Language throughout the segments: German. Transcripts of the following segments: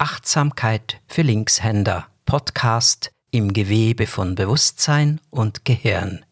Achtsamkeit für Linkshänder Podcast im Gewebe von Bewusstsein und Gehirn.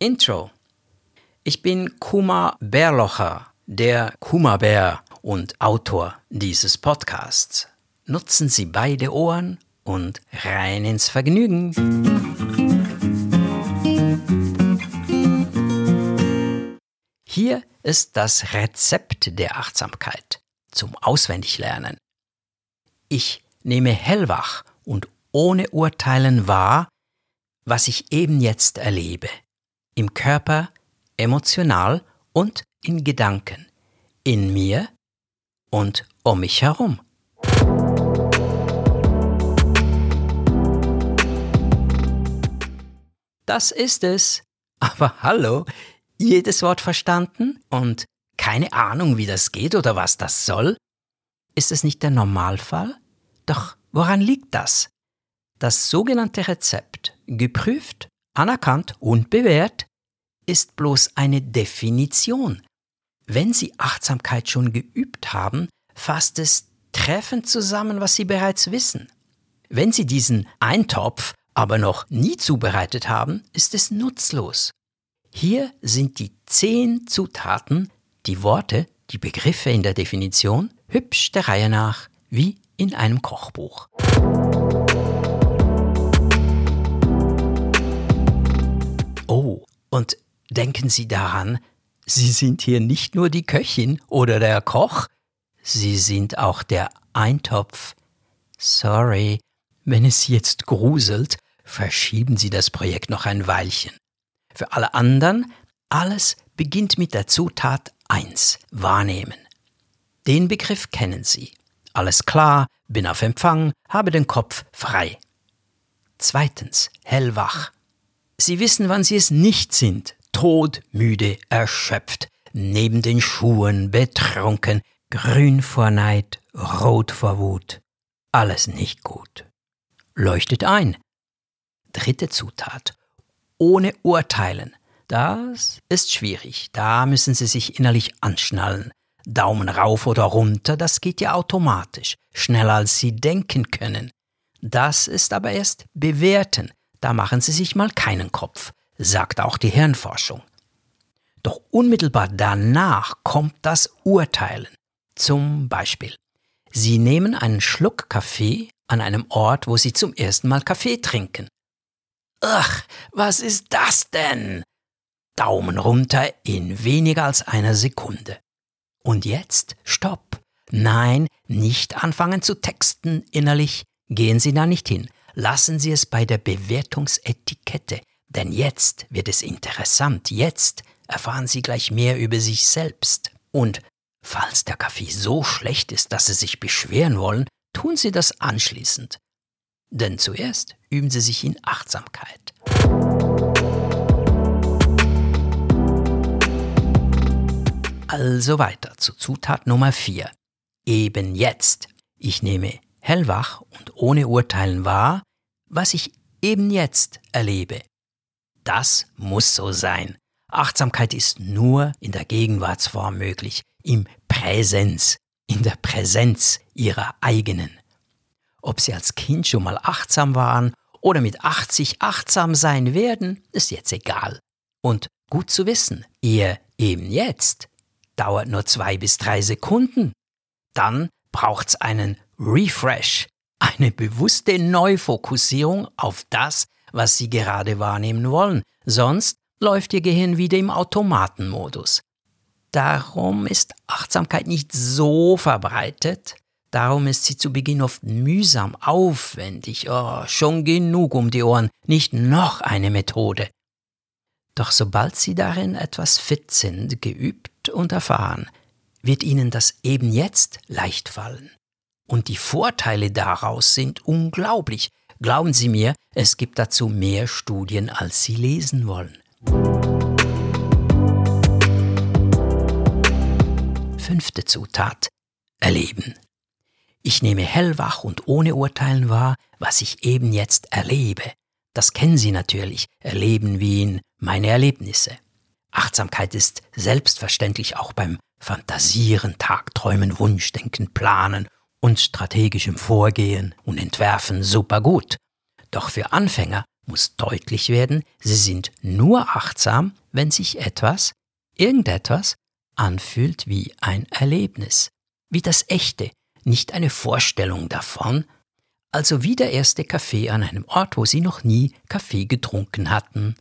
Intro. Ich bin Kuma Bärlocher, der Kuma Bär und Autor dieses Podcasts. Nutzen Sie beide Ohren und rein ins Vergnügen. Hier ist das Rezept der Achtsamkeit zum Auswendiglernen. Ich nehme hellwach und ohne Urteilen wahr, was ich eben jetzt erlebe, im Körper, emotional und in Gedanken, in mir und um mich herum. Das ist es. Aber hallo, jedes Wort verstanden und keine Ahnung, wie das geht oder was das soll? Ist es nicht der Normalfall? Doch woran liegt das? Das sogenannte Rezept, geprüft, anerkannt und bewährt, ist bloß eine Definition. Wenn Sie Achtsamkeit schon geübt haben, fasst es treffend zusammen, was Sie bereits wissen. Wenn Sie diesen Eintopf aber noch nie zubereitet haben, ist es nutzlos. Hier sind die zehn Zutaten, die Worte, die Begriffe in der Definition, hübsch der Reihe nach, wie in einem Kochbuch. Oh, und denken Sie daran, Sie sind hier nicht nur die Köchin oder der Koch, Sie sind auch der Eintopf. Sorry, wenn es jetzt gruselt, verschieben Sie das Projekt noch ein Weilchen. Für alle anderen, alles beginnt mit der Zutat 1, wahrnehmen. Den Begriff kennen Sie. Alles klar, bin auf Empfang, habe den Kopf frei. Zweitens, hellwach. Sie wissen, wann Sie es nicht sind, todmüde, erschöpft, neben den Schuhen, betrunken, grün vor Neid, rot vor Wut. Alles nicht gut. Leuchtet ein. Dritte Zutat, ohne Urteilen. Das ist schwierig. Da müssen Sie sich innerlich anschnallen. Daumen rauf oder runter, das geht ja automatisch, schneller als Sie denken können. Das ist aber erst bewerten. Da machen Sie sich mal keinen Kopf, sagt auch die Hirnforschung. Doch unmittelbar danach kommt das Urteilen. Zum Beispiel, Sie nehmen einen Schluck Kaffee an einem Ort, wo Sie zum ersten Mal Kaffee trinken. Ach, was ist das denn? Daumen runter in weniger als einer Sekunde. Und jetzt Stopp. Nein, nicht anfangen zu texten innerlich. Gehen Sie da nicht hin. Lassen Sie es bei der Bewertungsetikette. Denn jetzt wird es interessant. Jetzt erfahren Sie gleich mehr über sich selbst. Und falls der Kaffee so schlecht ist, dass Sie sich beschweren wollen, tun Sie das anschließend. Denn zuerst üben Sie sich in Achtsamkeit. Also weiter zu Zutat Nummer 4. Eben jetzt. Ich nehme hellwach und ohne Urteilen wahr, was ich eben jetzt erlebe. Das muss so sein. Achtsamkeit ist nur in der Gegenwartsform möglich, im Präsenz, in der Präsenz ihrer eigenen. Ob sie als Kind schon mal achtsam waren oder mit 80 achtsam sein werden, ist jetzt egal. Und gut zu wissen, ihr eben jetzt dauert nur zwei bis drei Sekunden. Dann braucht's einen Refresh, eine bewusste Neufokussierung auf das, was Sie gerade wahrnehmen wollen. Sonst läuft Ihr Gehirn wieder im Automatenmodus. Darum ist Achtsamkeit nicht so verbreitet, Darum ist sie zu Beginn oft mühsam, aufwendig, oh, schon genug um die Ohren, nicht noch eine Methode. Doch sobald sie darin etwas fit sind, geübt und erfahren, wird ihnen das eben jetzt leicht fallen. Und die Vorteile daraus sind unglaublich. Glauben Sie mir, es gibt dazu mehr Studien, als Sie lesen wollen. Fünfte Zutat. Erleben. Ich nehme hellwach und ohne Urteilen wahr, was ich eben jetzt erlebe. Das kennen Sie natürlich, erleben wie in meine Erlebnisse. Achtsamkeit ist selbstverständlich auch beim Fantasieren, Tagträumen, Wunschdenken, Planen und strategischem Vorgehen und Entwerfen super gut. Doch für Anfänger muss deutlich werden, sie sind nur achtsam, wenn sich etwas, irgendetwas, anfühlt wie ein Erlebnis, wie das Echte, nicht eine Vorstellung davon, also wie der erste Kaffee an einem Ort, wo sie noch nie Kaffee getrunken hatten.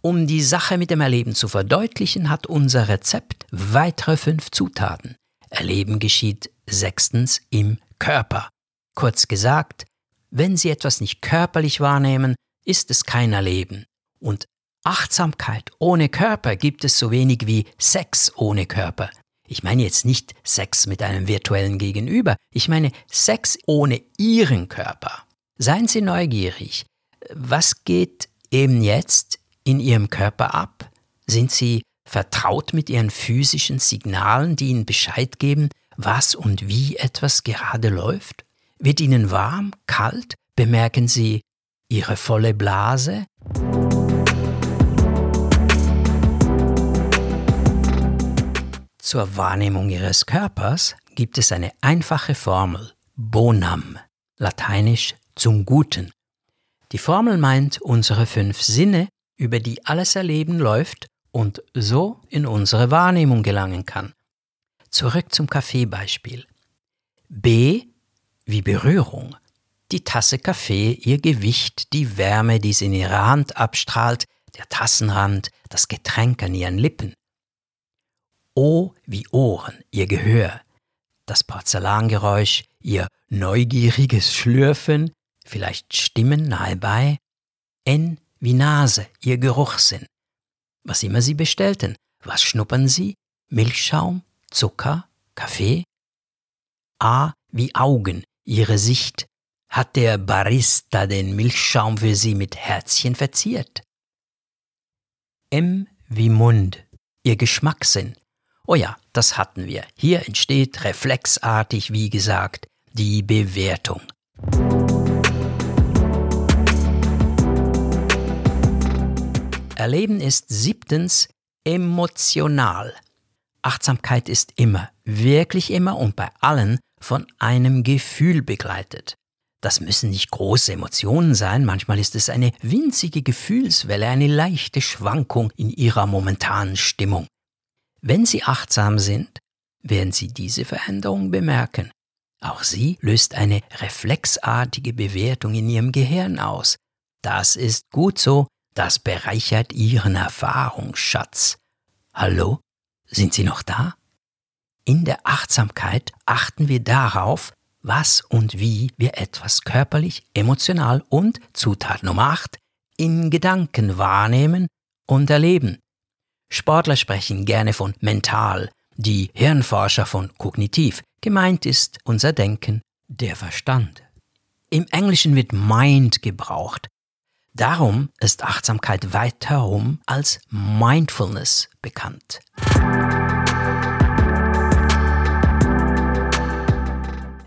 Um die Sache mit dem Erleben zu verdeutlichen, hat unser Rezept weitere fünf Zutaten. Erleben geschieht sechstens im Körper. Kurz gesagt, wenn Sie etwas nicht körperlich wahrnehmen, ist es kein Erleben. Und Achtsamkeit ohne Körper gibt es so wenig wie Sex ohne Körper. Ich meine jetzt nicht Sex mit einem virtuellen Gegenüber, ich meine Sex ohne Ihren Körper. Seien Sie neugierig. Was geht eben jetzt in Ihrem Körper ab? Sind Sie vertraut mit Ihren physischen Signalen, die Ihnen Bescheid geben, was und wie etwas gerade läuft? Wird Ihnen warm, kalt? Bemerken Sie Ihre volle Blase? Zur Wahrnehmung Ihres Körpers gibt es eine einfache Formel Bonam, lateinisch zum Guten. Die Formel meint unsere fünf Sinne, über die alles Erleben läuft und so in unsere Wahrnehmung gelangen kann. Zurück zum Kaffeebeispiel. B wie Berührung. Die Tasse Kaffee, ihr Gewicht, die Wärme, die sie in ihrer Hand abstrahlt, der Tassenrand, das Getränk an ihren Lippen. O wie Ohren, ihr Gehör, das Porzellangeräusch, ihr neugieriges Schlürfen, vielleicht Stimmen nahe bei. N wie Nase, ihr Geruchssinn. Was immer sie bestellten, was schnuppern sie? Milchschaum, Zucker, Kaffee? A wie Augen, ihre Sicht. Hat der Barista den Milchschaum für sie mit Herzchen verziert? M wie Mund, ihr Geschmackssinn. Oh ja, das hatten wir. Hier entsteht reflexartig, wie gesagt, die Bewertung. Erleben ist siebtens emotional. Achtsamkeit ist immer, wirklich immer und bei allen von einem Gefühl begleitet. Das müssen nicht große Emotionen sein, manchmal ist es eine winzige Gefühlswelle, eine leichte Schwankung in ihrer momentanen Stimmung. Wenn Sie achtsam sind, werden Sie diese Veränderung bemerken. Auch sie löst eine reflexartige Bewertung in Ihrem Gehirn aus. Das ist gut so, das bereichert Ihren Erfahrungsschatz. Hallo? Sind Sie noch da? In der Achtsamkeit achten wir darauf, was und wie wir etwas körperlich, emotional und Zutat Nummer 8 in Gedanken wahrnehmen und erleben. Sportler sprechen gerne von mental, die Hirnforscher von kognitiv. Gemeint ist unser Denken, der Verstand. Im Englischen wird Mind gebraucht. Darum ist Achtsamkeit weiterum als Mindfulness bekannt.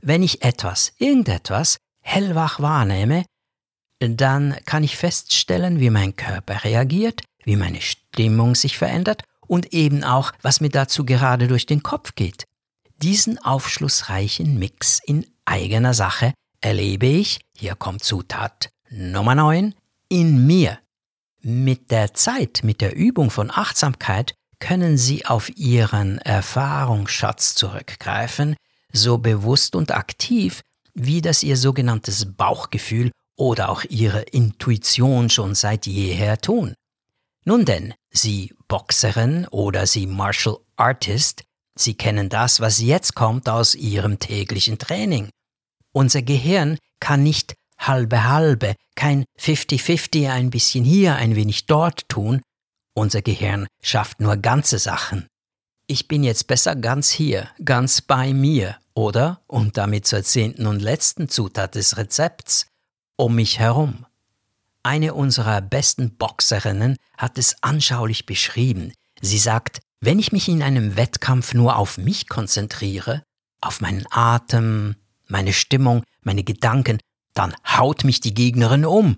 Wenn ich etwas, irgendetwas hellwach wahrnehme, dann kann ich feststellen, wie mein Körper reagiert, wie meine Stimmung sich verändert und eben auch, was mir dazu gerade durch den Kopf geht. Diesen aufschlussreichen Mix in eigener Sache erlebe ich, hier kommt Zutat Nummer 9, in mir. Mit der Zeit, mit der Übung von Achtsamkeit können Sie auf Ihren Erfahrungsschatz zurückgreifen, so bewusst und aktiv, wie das Ihr sogenanntes Bauchgefühl oder auch Ihre Intuition schon seit jeher tun. Nun denn, Sie Boxerin oder Sie Martial Artist, Sie kennen das, was jetzt kommt aus Ihrem täglichen Training. Unser Gehirn kann nicht halbe halbe, kein 50-50 ein bisschen hier, ein wenig dort tun. Unser Gehirn schafft nur ganze Sachen. Ich bin jetzt besser ganz hier, ganz bei mir, oder, und damit zur zehnten und letzten Zutat des Rezepts, um mich herum. Eine unserer besten Boxerinnen hat es anschaulich beschrieben. Sie sagt, wenn ich mich in einem Wettkampf nur auf mich konzentriere, auf meinen Atem, meine Stimmung, meine Gedanken, dann haut mich die Gegnerin um.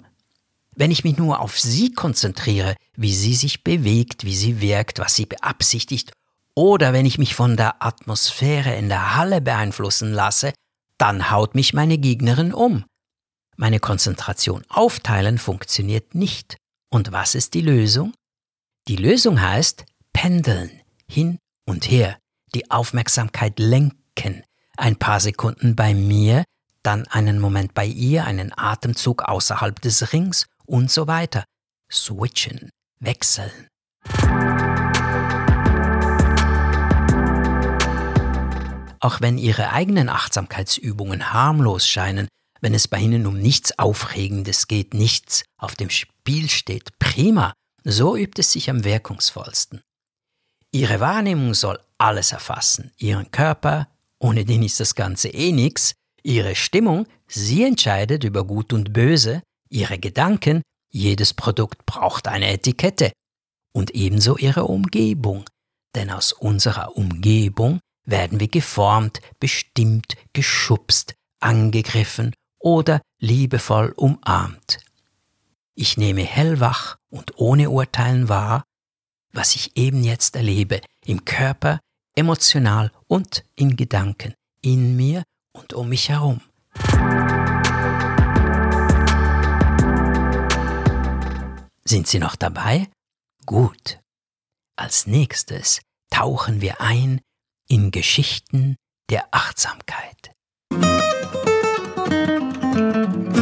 Wenn ich mich nur auf sie konzentriere, wie sie sich bewegt, wie sie wirkt, was sie beabsichtigt oder wenn ich mich von der Atmosphäre in der Halle beeinflussen lasse, dann haut mich meine Gegnerin um. Meine Konzentration aufteilen funktioniert nicht. Und was ist die Lösung? Die Lösung heißt pendeln, hin und her, die Aufmerksamkeit lenken, ein paar Sekunden bei mir, dann einen Moment bei ihr, einen Atemzug außerhalb des Rings und so weiter. Switchen, wechseln. Auch wenn Ihre eigenen Achtsamkeitsübungen harmlos scheinen, wenn es bei Ihnen um nichts Aufregendes geht, nichts auf dem Spiel steht, prima, so übt es sich am wirkungsvollsten. Ihre Wahrnehmung soll alles erfassen, Ihren Körper, ohne den ist das Ganze eh nix, Ihre Stimmung, sie entscheidet über Gut und Böse, Ihre Gedanken, jedes Produkt braucht eine Etikette, und ebenso Ihre Umgebung, denn aus unserer Umgebung werden wir geformt, bestimmt, geschubst, angegriffen oder liebevoll umarmt. Ich nehme hellwach und ohne Urteilen wahr, was ich eben jetzt erlebe, im Körper, emotional und in Gedanken, in mir und um mich herum. Sind Sie noch dabei? Gut. Als nächstes tauchen wir ein in Geschichten der Achtsamkeit. thank you